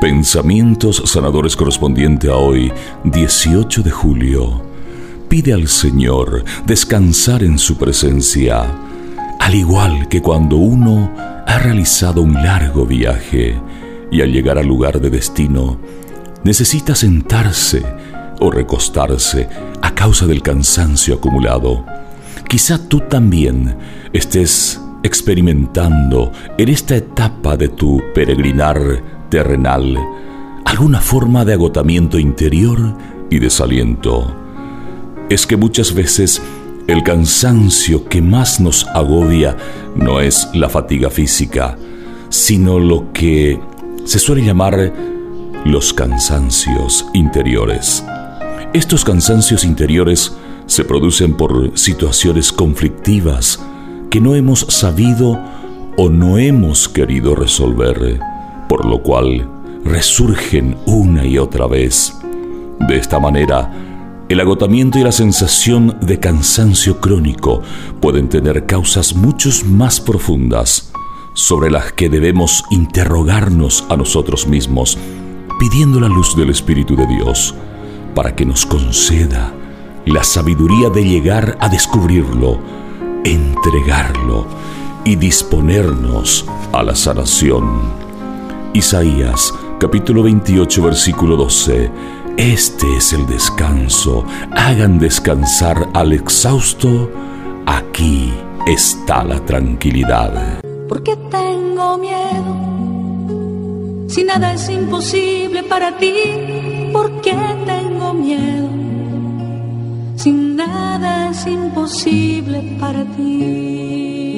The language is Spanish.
Pensamientos sanadores correspondiente a hoy, 18 de julio. Pide al Señor descansar en su presencia, al igual que cuando uno ha realizado un largo viaje y al llegar al lugar de destino necesita sentarse o recostarse a causa del cansancio acumulado. Quizá tú también estés experimentando en esta etapa de tu peregrinar terrenal alguna forma de agotamiento interior y desaliento. Es que muchas veces el cansancio que más nos agobia no es la fatiga física, sino lo que se suele llamar los cansancios interiores. Estos cansancios interiores se producen por situaciones conflictivas que no hemos sabido o no hemos querido resolver, por lo cual resurgen una y otra vez. De esta manera, el agotamiento y la sensación de cansancio crónico pueden tener causas mucho más profundas sobre las que debemos interrogarnos a nosotros mismos, pidiendo la luz del Espíritu de Dios para que nos conceda la sabiduría de llegar a descubrirlo, entregarlo y disponernos a la sanación. Isaías capítulo 28 versículo 12. Este es el descanso. Hagan descansar al exhausto. Aquí está la tranquilidad. ¿Por qué tengo miedo? Si nada es imposible para ti, nada es imposible para ti.